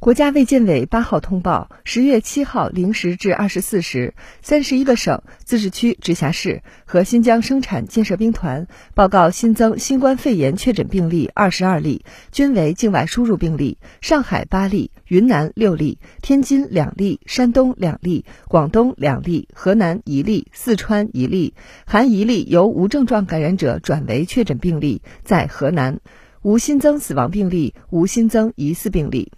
国家卫健委八号通报：十月七号零时至二十四时，三十一个省、自治区、直辖市和新疆生产建设兵团报告新增新冠肺炎确诊病例二十二例，均为境外输入病例。上海八例，云南六例，天津两例，山东两例，广东两例，河南一例，四川一例，含一例由无症状感染者转为确诊病例，在河南，无新增死亡病例，无新增疑似病例。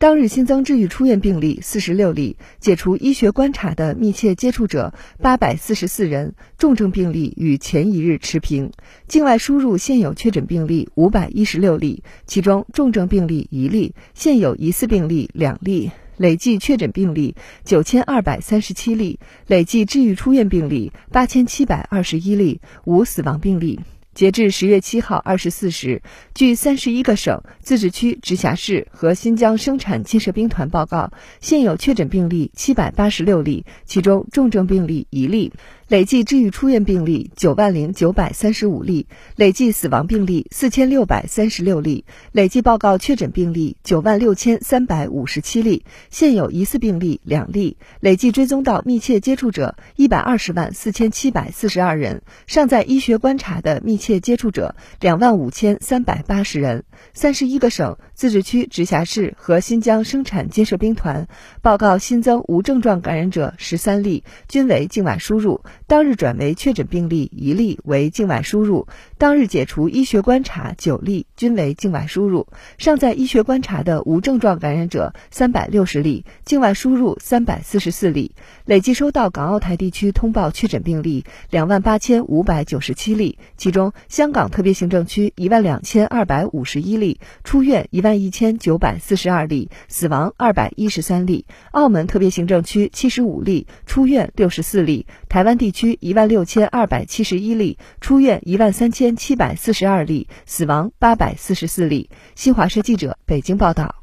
当日新增治愈出院病例四十六例，解除医学观察的密切接触者八百四十四人，重症病例与前一日持平。境外输入现有确诊病例五百一十六例，其中重症病例一例，现有疑似病例两例，累计确诊病例九千二百三十七例，累计治愈出院病例八千七百二十一例，无死亡病例。截至十月七号二十四时，据三十一个省、自治区、直辖市和新疆生产建设兵团报告，现有确诊病例七百八十六例，其中重症病例一例。累计治愈出院病例九万零九百三十五例，累计死亡病例四千六百三十六例，累计报告确诊病例九万六千三百五十七例，现有疑似病例两例，累计追踪到密切接触者一百二十万四千七百四十二人，尚在医学观察的密切接触者两万五千三百八十人。三十一个省、自治区、直辖市和新疆生产建设兵团报告新增无症状感染者十三例，均为境外输入。当日转为确诊病例一例为境外输入，当日解除医学观察九例均为境外输入，尚在医学观察的无症状感染者三百六十例，境外输入三百四十四例。累计收到港澳台地区通报确诊病例两万八千五百九十七例，其中香港特别行政区一万两千二百五十一例，出院一万一千九百四十二例，死亡二百一十三例。澳门特别行政区七十五例，出院六十四例。台湾地区区一万六千二百七十一例，出院一万三千七百四十二例，死亡八百四十四例。新华社记者北京报道。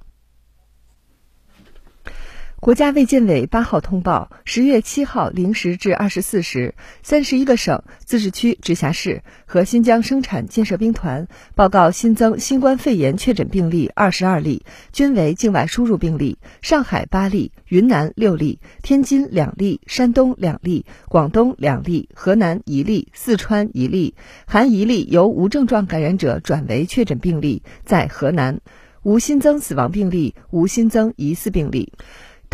国家卫健委八号通报：十月七号零时至二十四时，三十一个省、自治区、直辖市和新疆生产建设兵团报告新增新冠肺炎确诊病例二十二例，均为境外输入病例。上海八例，云南六例，天津两例，山东两例，广东两例，河南一例，四川一例，含一例由无症状感染者转为确诊病例，在河南，无新增死亡病例，无新增疑似病例。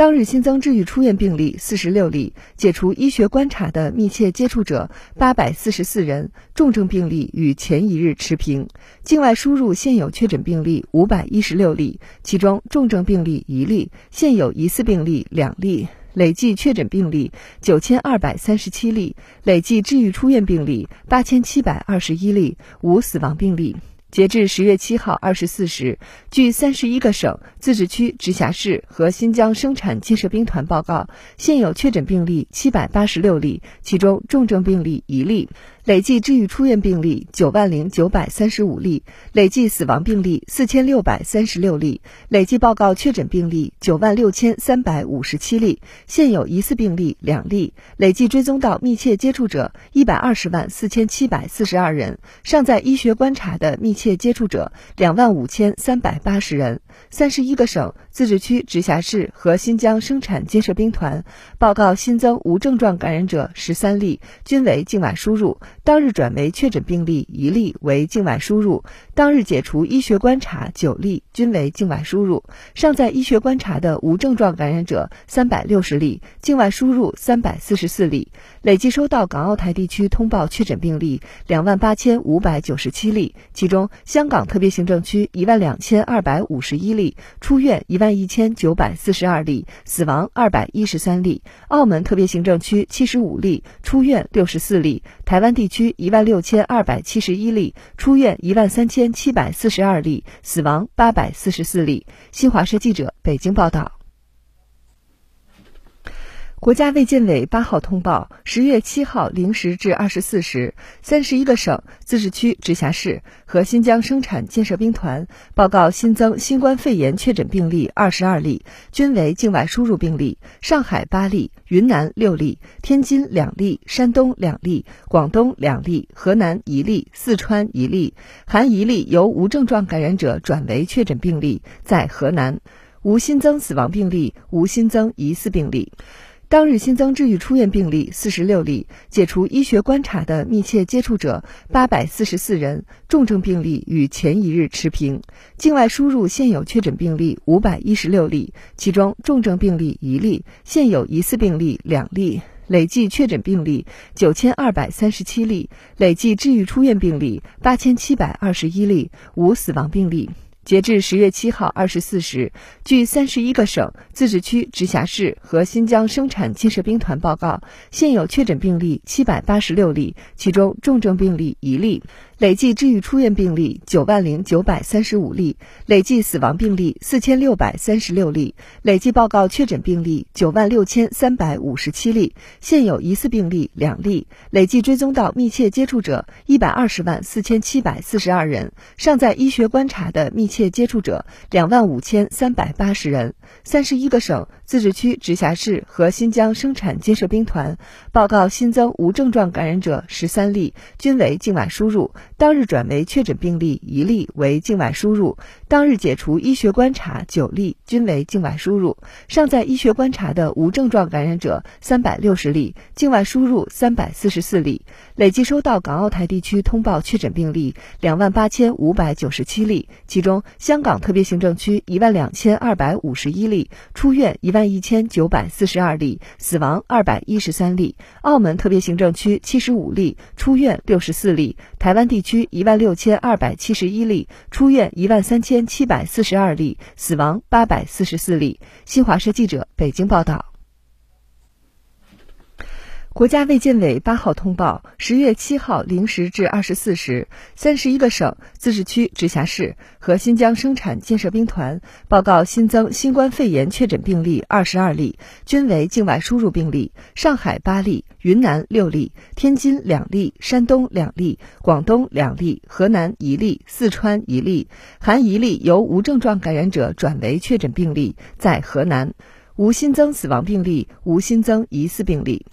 当日新增治愈出院病例四十六例，解除医学观察的密切接触者八百四十四人，重症病例与前一日持平。境外输入现有确诊病例五百一十六例，其中重症病例一例，现有疑似病例两例，累计确诊病例九千二百三十七例，累计治愈出院病例八千七百二十一例，无死亡病例。截至十月七号二十四时，据三十一个省、自治区、直辖市和新疆生产建设兵团报告，现有确诊病例七百八十六例，其中重症病例一例。累计治愈出院病例九万零九百三十五例，累计死亡病例四千六百三十六例，累计报告确诊病例九万六千三百五十七例，现有疑似病例两例，累计追踪到密切接触者一百二十万四千七百四十二人，尚在医学观察的密切接触者两万五千三百八十人。三十一个省、自治区、直辖市和新疆生产建设兵团报告新增无症状感染者十三例，均为境外输入。当日转为确诊病例一例为境外输入，当日解除医学观察九例均为境外输入，尚在医学观察的无症状感染者三百六十例，境外输入三百四十四例。累计收到港澳台地区通报确诊病例两万八千五百九十七例，其中香港特别行政区一万两千二百五十一例，出院一万一千九百四十二例，死亡二百一十三例。澳门特别行政区七十五例，出院六十四例。台湾地区一万六千二百七十一例，出院一万三千七百四十二例，死亡八百四十四例。新华社记者北京报道。国家卫健委八号通报：十月七号零时至二十四时，三十一个省、自治区、直辖市和新疆生产建设兵团报告新增新冠肺炎确诊病例二十二例，均为境外输入病例。上海八例，云南六例，天津两例，山东两例，广东两例，河南一例，四川一例，含一例由无症状感染者转为确诊病例，在河南。无新增死亡病例，无新增疑似病例。当日新增治愈出院病例四十六例，解除医学观察的密切接触者八百四十四人，重症病例与前一日持平。境外输入现有确诊病例五百一十六例，其中重症病例一例，现有疑似病例两例，累计确诊病例九千二百三十七例，累计治愈出院病例八千七百二十一例，无死亡病例。截至十月七号二十四时，据三十一个省、自治区、直辖市和新疆生产建设兵团报告，现有确诊病例七百八十六例，其中重症病例一例。累计治愈出院病例九万零九百三十五例，累计死亡病例四千六百三十六例，累计报告确诊病例九万六千三百五十七例，现有疑似病例两例，累计追踪到密切接触者一百二十万四千七百四十二人，尚在医学观察的密切接触者两万五千三百八十人。三十一个省、自治区、直辖市和新疆生产建设兵团报告新增无症状感染者十三例，均为境外输入。当日转为确诊病例一例为境外输入，当日解除医学观察九例均为境外输入，尚在医学观察的无症状感染者三百六十例，境外输入三百四十四例。累计收到港澳台地区通报确诊病例两万八千五百九十七例，其中香港特别行政区一万两千二百五十一例，出院一万一千九百四十二例，死亡二百一十三例；澳门特别行政区七十五例，出院六十四例；台湾地区。区一万六千二百七十一例，出院一万三千七百四十二例，死亡八百四十四例。新华社记者北京报道。国家卫健委八号通报：十月七号零时至二十四时，三十一个省、自治区、直辖市和新疆生产建设兵团报告新增新冠肺炎确诊病例二十二例，均为境外输入病例。上海八例，云南六例，天津两例，山东两例，广东两例，河南一例，四川一例，含一例由无症状感染者转为确诊病例，在河南，无新增死亡病例，无新增疑似病例。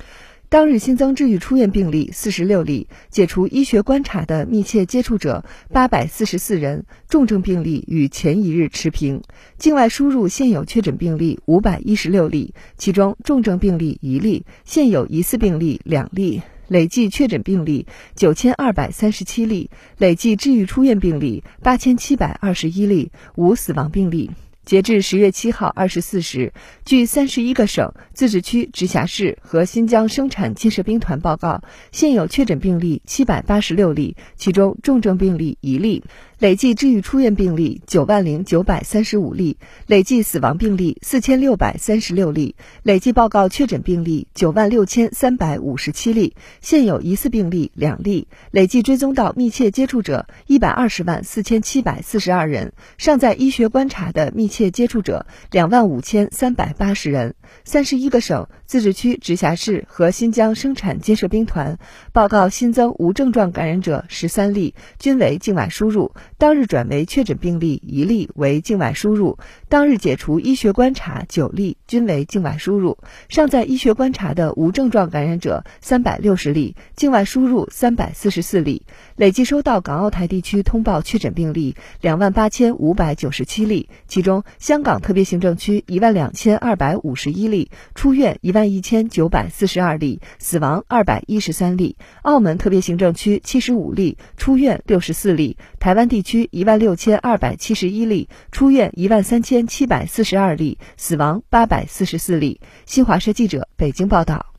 当日新增治愈出院病例四十六例，解除医学观察的密切接触者八百四十四人，重症病例与前一日持平。境外输入现有确诊病例五百一十六例，其中重症病例一例，现有疑似病例两例，累计确诊病例九千二百三十七例，累计治愈出院病例八千七百二十一例，无死亡病例。截至十月七号二十四时，据三十一个省、自治区、直辖市和新疆生产建设兵团报告，现有确诊病例七百八十六例，其中重症病例一例。累计治愈出院病例九万零九百三十五例，累计死亡病例四千六百三十六例，累计报告确诊病例九万六千三百五十七例，现有疑似病例两例，累计追踪到密切接触者一百二十万四千七百四十二人，尚在医学观察的密切接触者两万五千三百八十人。三十一个省、自治区、直辖市和新疆生产建设兵团报告新增无症状感染者十三例，均为境外输入。当日转为确诊病例一例为境外输入，当日解除医学观察九例均为境外输入，尚在医学观察的无症状感染者三百六十例，境外输入三百四十四例。累计收到港澳台地区通报确诊病例两万八千五百九十七例，其中香港特别行政区一万两千二百五十一例，出院一万一千九百四十二例，死亡二百一十三例；澳门特别行政区七十五例，出院六十四例；台湾地区一万六千二百七十一例，出院一万三千七百四十二例，死亡八百四十四例。新华社记者北京报道。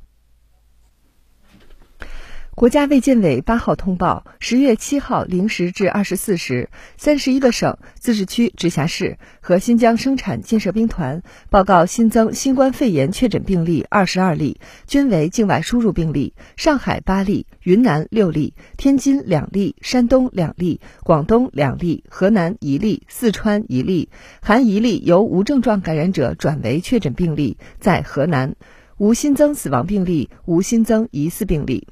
国家卫健委八号通报：十月七号零时至二十四时，三十一个省、自治区、直辖市和新疆生产建设兵团报告新增新冠肺炎确诊病例二十二例，均为境外输入病例。上海八例，云南六例，天津两例，山东两例，广东两例，河南一例，四川一例，含一例由无症状感染者转为确诊病例，在河南，无新增死亡病例，无新增疑似病例。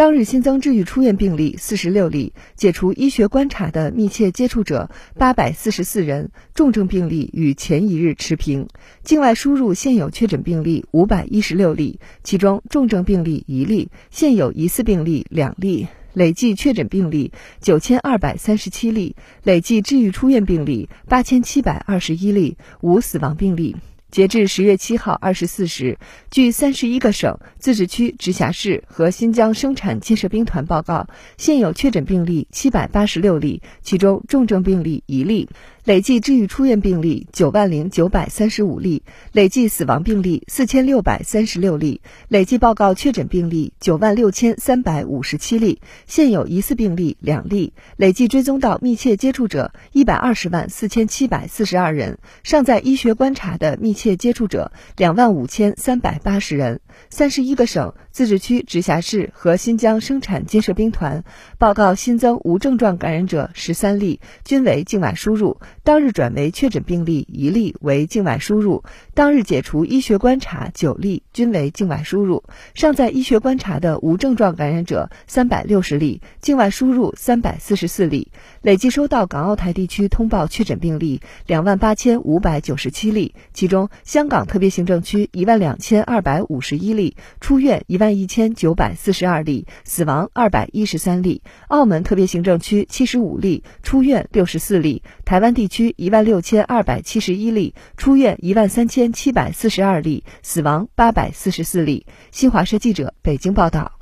当日新增治愈出院病例四十六例，解除医学观察的密切接触者八百四十四人，重症病例与前一日持平。境外输入现有确诊病例五百一十六例，其中重症病例一例，现有疑似病例两例，累计确诊病例九千二百三十七例，累计治愈出院病例八千七百二十一例，无死亡病例。截至十月七号二十四时，据三十一个省、自治区、直辖市和新疆生产建设兵团报告，现有确诊病例七百八十六例，其中重症病例一例。累计治愈出院病例九万零九百三十五例，累计死亡病例四千六百三十六例，累计报告确诊病例九万六千三百五十七例，现有疑似病例两例，累计追踪到密切接触者一百二十万四千七百四十二人，尚在医学观察的密切接触者两万五千三百八十人。三十一个省、自治区、直辖市和新疆生产建设兵团报告新增无症状感染者十三例，均为境外输入。当日转为确诊病例一例为境外输入，当日解除医学观察九例均为境外输入，尚在医学观察的无症状感染者三百六十例，境外输入三百四十四例。累计收到港澳台地区通报确诊病例两万八千五百九十七例，其中香港特别行政区一万两千二百五十一例，出院一万一千九百四十二例，死亡二百一十三例；澳门特别行政区七十五例，出院六十四例；台湾地区一万六千二百七十一例，出院一万三千七百四十二例，死亡八百四十四例。新华社记者北京报道。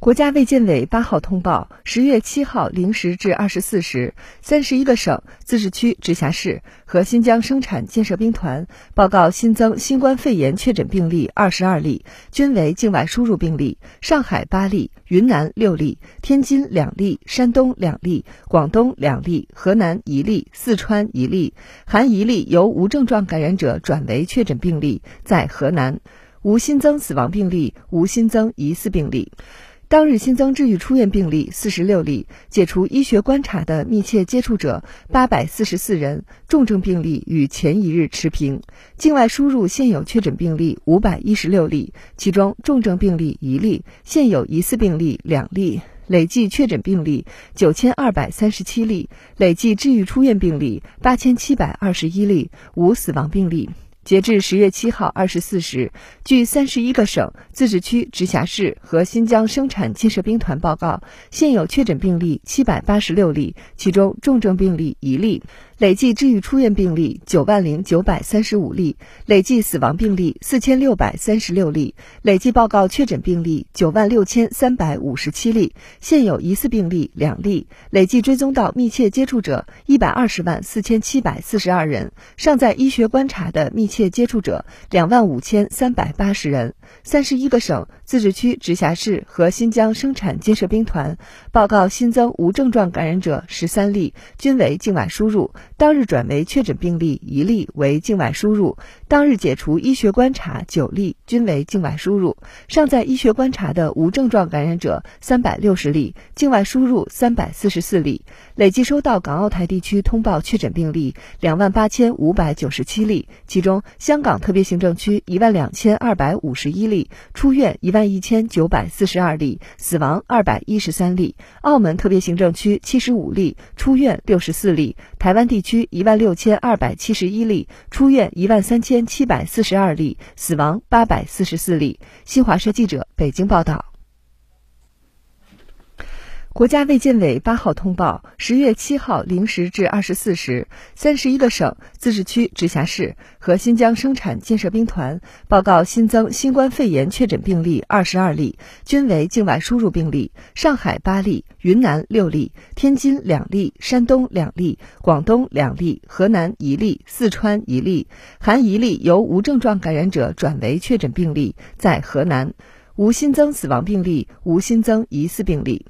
国家卫健委八号通报：十月七号零时至二十四时，三十一个省、自治区、直辖市和新疆生产建设兵团报告新增新冠肺炎确诊病例二十二例，均为境外输入病例。上海八例，云南六例，天津两例，山东两例，广东两例，河南一例，四川一例，含一例由无症状感染者转为确诊病例，在河南，无新增死亡病例，无新增疑似病例。当日新增治愈出院病例四十六例，解除医学观察的密切接触者八百四十四人，重症病例与前一日持平。境外输入现有确诊病例五百一十六例，其中重症病例一例，现有疑似病例两例。累计确诊病例九千二百三十七例，累计治愈出院病例八千七百二十一例，无死亡病例。截至十月七号二十四时，据三十一个省、自治区、直辖市和新疆生产建设兵团报告，现有确诊病例七百八十六例，其中重症病例一例。累计治愈出院病例九万零九百三十五例，累计死亡病例四千六百三十六例，累计报告确诊病例九万六千三百五十七例，现有疑似病例两例，累计追踪到密切接触者一百二十万四千七百四十二人，尚在医学观察的密切接触者两万五千三百八十人。三十一个省、自治区、直辖市和新疆生产建设兵团报告新增无症状感染者十三例，均为境外输入。当日转为确诊病例一例为境外输入，当日解除医学观察九例均为境外输入，尚在医学观察的无症状感染者三百六十例，境外输入三百四十四例。累计收到港澳台地区通报确诊病例两万八千五百九十七例，其中香港特别行政区一万两千二百五十一例，出院一万一千九百四十二例，死亡二百一十三例；澳门特别行政区七十五例，出院六十四例；台湾地区。区一万六千二百七十一例，出院一万三千七百四十二例，死亡八百四十四例。新华社记者北京报道。国家卫健委八号通报：十月七号零时至二十四时，三十一个省、自治区、直辖市和新疆生产建设兵团报告新增新冠肺炎确诊病例二十二例，均为境外输入病例。上海八例，云南六例，天津两例，山东两例，广东两例，河南一例，四川一例，含一例由无症状感染者转为确诊病例，在河南，无新增死亡病例，无新增疑似病例。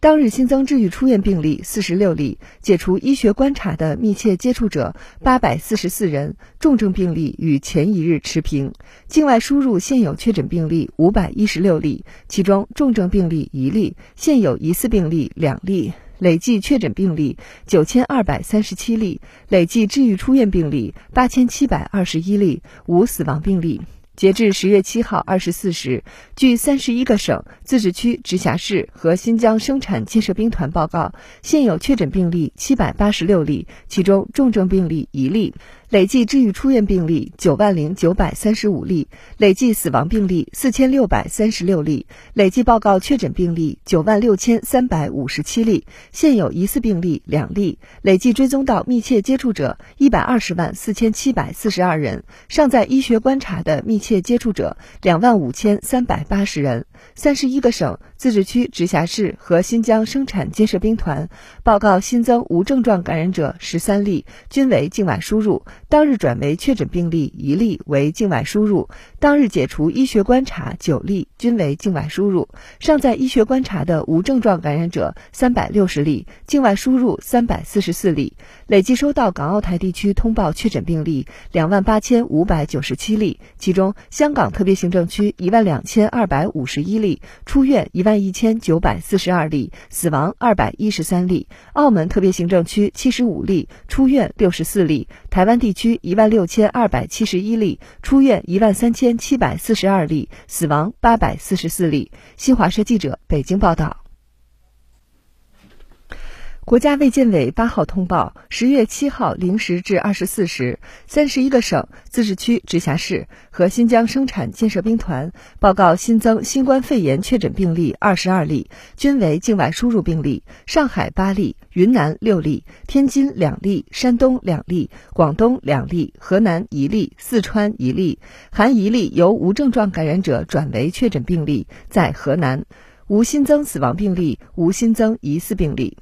当日新增治愈出院病例四十六例，解除医学观察的密切接触者八百四十四人，重症病例与前一日持平。境外输入现有确诊病例五百一十六例，其中重症病例一例，现有疑似病例两例。累计确诊病例九千二百三十七例，累计治愈出院病例八千七百二十一例，无死亡病例。截至十月七号二十四时，据三十一个省、自治区、直辖市和新疆生产建设兵团报告，现有确诊病例七百八十六例，其中重症病例一例，累计治愈出院病例九万零九百三十五例，累计死亡病例四千六百三十六例，累计报告确诊病例九万六千三百五十七例，现有疑似病例两例，累计追踪到密切接触者一百二十万四千七百四十二人，尚在医学观察的密切接触者两万五千三百八十人。三十一个省、自治区、直辖市和新疆生产建设兵团报告新增无症状感染者十三例，均为境外输入。当日转为确诊病例一例为境外输入，当日解除医学观察九例均为境外输入，尚在医学观察的无症状感染者三百六十例，境外输入三百四十四例。累计收到港澳台地区通报确诊病例两万八千五百九十七例，其中香港特别行政区一万两千二百五十一例，出院一万一千九百四十二例，死亡二百一十三例。澳门特别行政区七十五例，出院六十四例。台湾地区一万六千二百七十一例，出院一万三千七百四十二例，死亡八百四十四例。新华社记者北京报道。国家卫健委八号通报：十月七号零时至二十四时，三十一个省、自治区、直辖市和新疆生产建设兵团报告新增新冠肺炎确诊病例二十二例，均为境外输入病例。上海八例，云南六例，天津两例，山东两例，广东两例，河南一例，四川一例，含一例由无症状感染者转为确诊病例，在河南，无新增死亡病例，无新增疑似病例。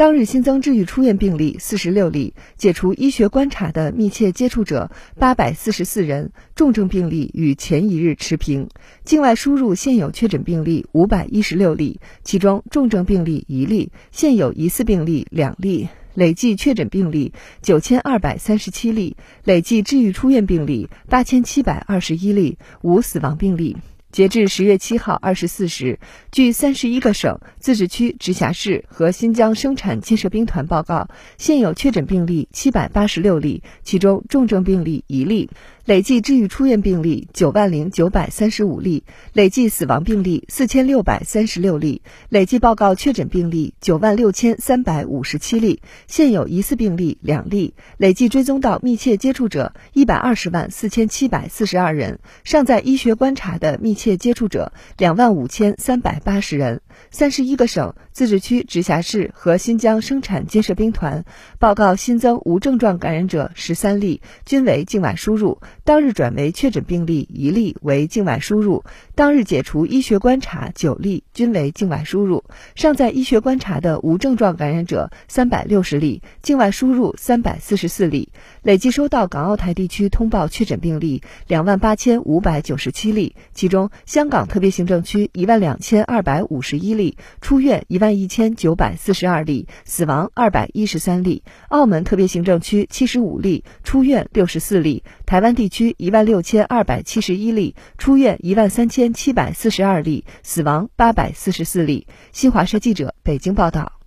当日新增治愈出院病例四十六例，解除医学观察的密切接触者八百四十四人，重症病例与前一日持平。境外输入现有确诊病例五百一十六例，其中重症病例一例，现有疑似病例两例，累计确诊病例九千二百三十七例，累计治愈出院病例八千七百二十一例，无死亡病例。截至十月七号二十四时，据三十一个省、自治区、直辖市和新疆生产建设兵团报告，现有确诊病例七百八十六例，其中重症病例一例。累计治愈出院病例九万零九百三十五例，累计死亡病例四千六百三十六例，累计报告确诊病例九万六千三百五十七例，现有疑似病例两例，累计追踪到密切接触者一百二十万四千七百四十二人，尚在医学观察的密切接触者两万五千三百八十人。三十一个省、自治区、直辖市和新疆生产建设兵团报告新增无症状感染者十三例，均为境外输入。当日转为确诊病例一例为境外输入，当日解除医学观察九例均为境外输入，尚在医学观察的无症状感染者三百六十例，境外输入三百四十四例。累计收到港澳台地区通报确诊病例两万八千五百九十七例，其中香港特别行政区一万两千二百五十一例，出院一万一千九百四十二例，死亡二百一十三例。澳门特别行政区七十五例，出院六十四例。台湾地区一万六千二百七十一例，出院一万三千七百四十二例，死亡八百四十四例。新华社记者北京报道。